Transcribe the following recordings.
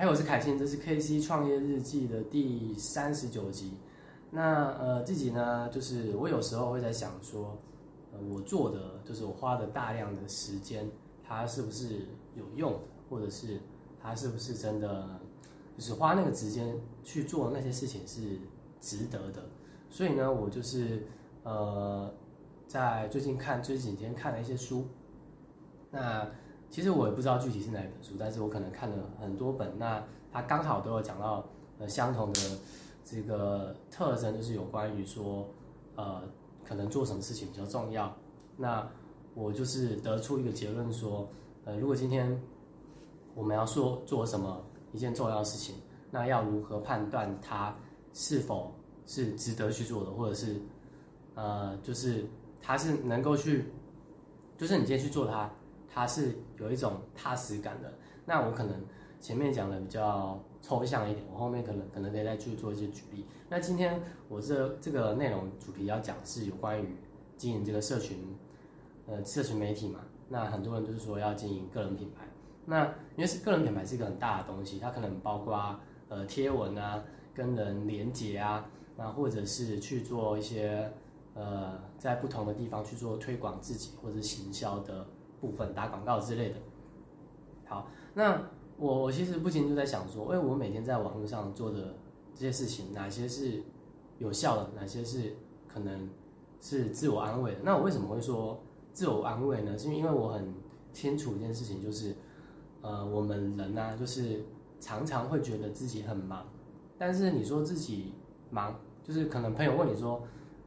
哎，我是凯欣，这是 KC 创业日记的第三十九集。那呃，这集呢，就是我有时候会在想说，呃，我做的就是我花的大量的时间，它是不是有用，或者是它是不是真的，就是花那个时间去做那些事情是值得的。所以呢，我就是呃，在最近看最近几天看了一些书，那。其实我也不知道具体是哪一本书，但是我可能看了很多本，那它刚好都有讲到呃相同的这个特征，就是有关于说呃可能做什么事情比较重要。那我就是得出一个结论说，呃如果今天我们要说做什么一件重要的事情，那要如何判断它是否是值得去做的，或者是呃就是它是能够去，就是你今天去做它。它是有一种踏实感的。那我可能前面讲的比较抽象一点，我后面可能可能可以再去做一些举例。那今天我这这个内容主题要讲是有关于经营这个社群，呃，社群媒体嘛。那很多人都是说要经营个人品牌。那因为是个人品牌是一个很大的东西，它可能包括呃贴文啊、跟人连接啊，那或者是去做一些呃在不同的地方去做推广自己或者行销的。部分打广告之类的，好，那我我其实不禁就在想说，哎，我每天在网络上做的这些事情，哪些是有效的，哪些是可能是自我安慰的？那我为什么会说自我安慰呢？是因为我很清楚一件事情，就是呃，我们人呢，就是常常会觉得自己很忙，但是你说自己忙，就是可能朋友问你说。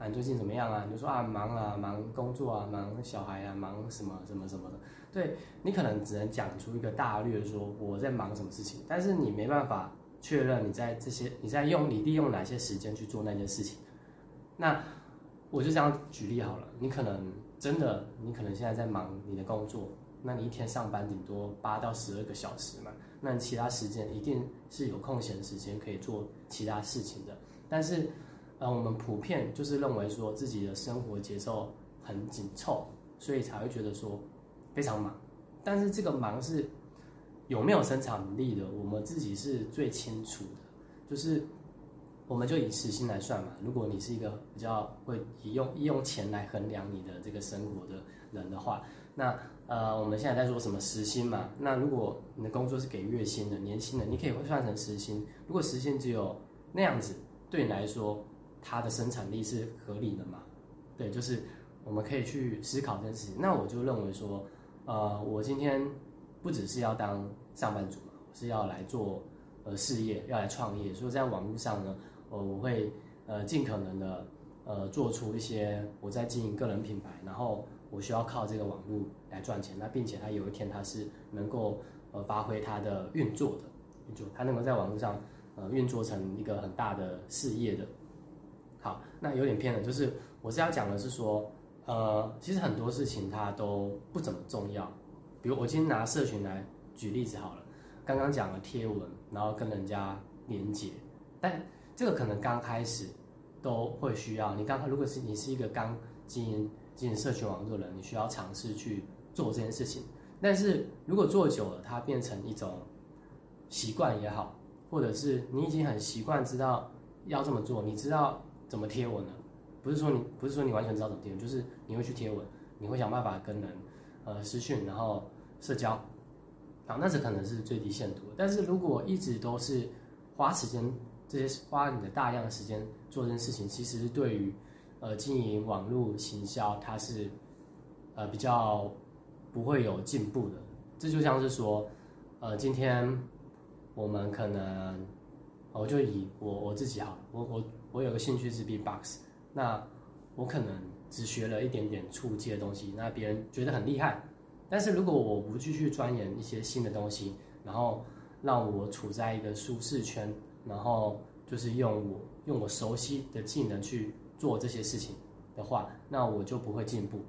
你最近怎么样啊？你就说啊，忙啊，忙工作啊，忙小孩啊，忙什么什么什么的。对你可能只能讲出一个大略，说我在忙什么事情，但是你没办法确认你在这些你在用你利用哪些时间去做那件事情。那我就这样举例好了，你可能真的，你可能现在在忙你的工作，那你一天上班顶多八到十二个小时嘛，那其他时间一定是有空闲时间可以做其他事情的，但是。呃，我们普遍就是认为说自己的生活节奏很紧凑，所以才会觉得说非常忙。但是这个忙是有没有生产力的，我们自己是最清楚的。就是我们就以时薪来算嘛，如果你是一个比较会以用用钱来衡量你的这个生活的人的话，那呃，我们现在在说什么时薪嘛？那如果你的工作是给月薪的、年薪的，你可以换算成时薪。如果时薪只有那样子，对你来说，它的生产力是合理的嘛？对，就是我们可以去思考这件事情。那我就认为说，呃，我今天不只是要当上班族嘛，我是要来做呃事业，要来创业。所以在网络上呢，呃，我会呃尽可能的呃做出一些我在经营个人品牌，然后我需要靠这个网络来赚钱。那并且它有一天它是能够呃发挥它的运作的运作，它能够在网络上呃运作成一个很大的事业的。好，那有点偏了，就是我是要讲的是说，呃，其实很多事情它都不怎么重要。比如我今天拿社群来举例子好了，刚刚讲了贴文，然后跟人家连接，但这个可能刚开始都会需要。你刚如果是你是一个刚经营经营社群网络的人，你需要尝试去做这件事情。但是如果做久了，它变成一种习惯也好，或者是你已经很习惯知道要这么做，你知道。怎么贴文呢？不是说你不是说你完全知道怎么贴文，就是你会去贴文，你会想办法跟人呃私讯，然后社交，好，那这可能是最低限度。但是如果一直都是花时间这些花你的大量的时间做这件事情，其实对于呃经营网络行销，它是呃比较不会有进步的。这就像是说，呃，今天我们可能我就以我我自己好，我我。我有个兴趣是 B-box，那我可能只学了一点点初级的东西，那别人觉得很厉害。但是如果我不继续钻研一些新的东西，然后让我处在一个舒适圈，然后就是用我用我熟悉的技能去做这些事情的话，那我就不会进步。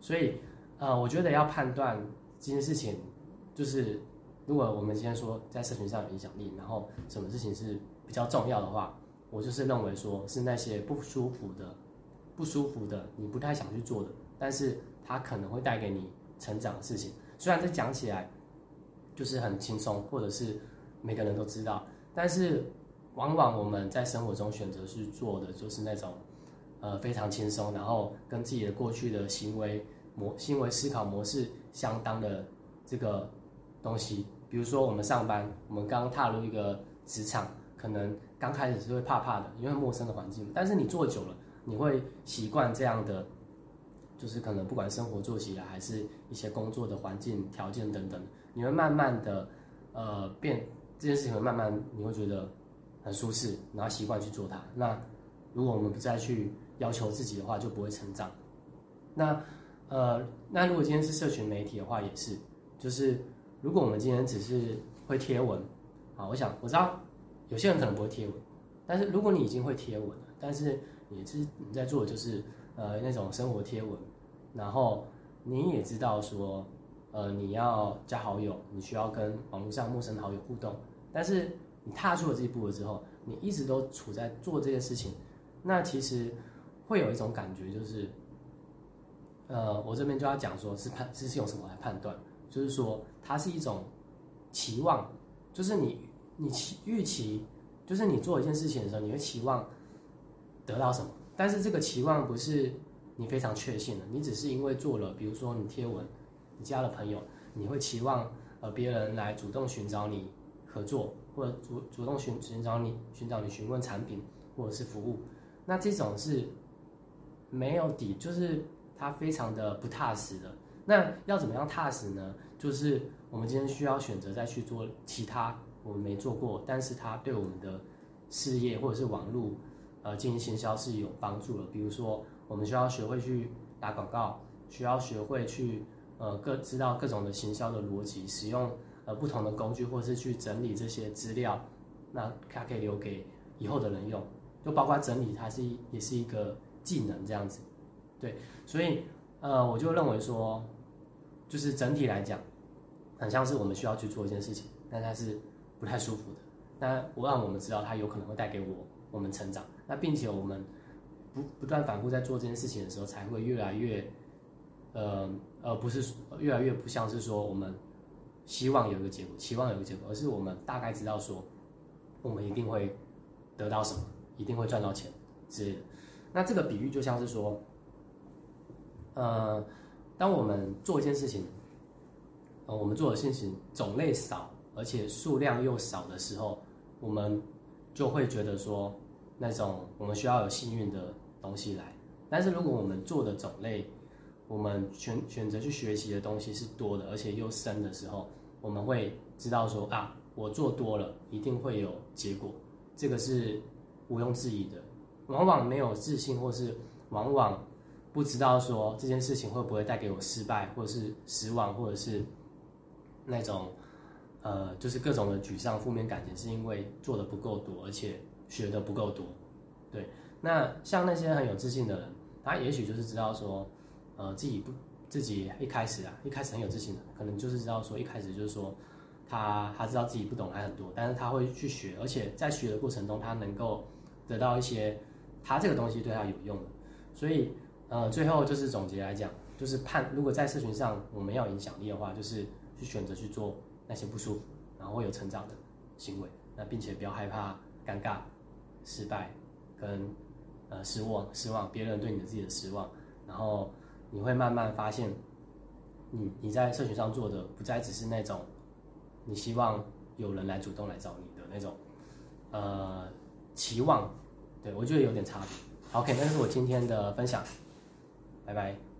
所以，呃，我觉得要判断这件事情，就是如果我们今天说在社群上有影响力，然后什么事情是比较重要的话。我就是认为说，是那些不舒服的、不舒服的，你不太想去做的，但是它可能会带给你成长的事情。虽然这讲起来就是很轻松，或者是每个人都知道，但是往往我们在生活中选择去做的就是那种，呃，非常轻松，然后跟自己的过去的行为模、行为思考模式相当的这个东西。比如说我们上班，我们刚踏入一个职场，可能刚开始是会怕怕的，因为陌生的环境。但是你做久了，你会习惯这样的，就是可能不管生活作息啊，还是一些工作的环境条件等等，你会慢慢的，呃，变这件事情会慢慢你会觉得很舒适，然后习惯去做它。那如果我们不再去要求自己的话，就不会成长。那呃，那如果今天是社群媒体的话，也是，就是如果我们今天只是会贴文，好，我想我知道有些人可能不会贴文，但是如果你已经会贴文了，但是你是你在做的就是呃那种生活贴文，然后你也知道说，呃你要加好友，你需要跟网络上陌生好友互动，但是你踏出了这一步了之后，你一直都处在做这件事情，那其实会有一种感觉就是，呃我这边就要讲说是判是用什么来判断，就是说它是一种期望，就是你你期预期，就是你做一件事情的时候，你会期望。得到什么？但是这个期望不是你非常确信的，你只是因为做了，比如说你贴文，你加了朋友，你会期望呃别人来主动寻找你合作，或者主主动寻寻找你寻找你询问产品或者是服务，那这种是没有底，就是它非常的不踏实的。那要怎么样踏实呢？就是我们今天需要选择再去做其他我们没做过，但是它对我们的事业或者是网络。呃，进行行销是有帮助的。比如说，我们需要学会去打广告，需要学会去呃各知道各种的行销的逻辑，使用呃不同的工具，或是去整理这些资料，那它可以留给以后的人用。就包括整理，它是也是一个技能这样子。对，所以呃，我就认为说，就是整体来讲，很像是我们需要去做一件事情，但它是不太舒服的。那我让我们知道，它有可能会带给我我们成长。那并且我们不不断反复在做这件事情的时候，才会越来越，呃呃，不是越来越不像是说我们希望有一个结果，期望有一个结果，而是我们大概知道说，我们一定会得到什么，一定会赚到钱之类的。那这个比喻就像是说，呃，当我们做一件事情，呃，我们做的事情种类少，而且数量又少的时候，我们就会觉得说。那种我们需要有幸运的东西来，但是如果我们做的种类，我们选选择去学习的东西是多的，而且又深的时候，我们会知道说啊，我做多了一定会有结果，这个是毋庸置疑的。往往没有自信，或是往往不知道说这件事情会不会带给我失败，或者是失望，或者是那种呃，就是各种的沮丧、负面感情，是因为做的不够多，而且。学的不够多，对，那像那些很有自信的人，他也许就是知道说，呃，自己不自己一开始啊，一开始很有自信的，可能就是知道说，一开始就是说，他他知道自己不懂还很多，但是他会去学，而且在学的过程中，他能够得到一些他这个东西对他有用的，所以呃，最后就是总结来讲，就是判如果在社群上我们要影响力的话，就是去选择去做那些不舒服，然后会有成长的行为，那并且不要害怕尴尬。失败，跟呃失望，失望，别人对你的自己的失望，然后你会慢慢发现，你你在社群上做的不再只是那种你希望有人来主动来找你的那种呃期望，对我觉得有点差别。OK，那是我今天的分享，拜拜。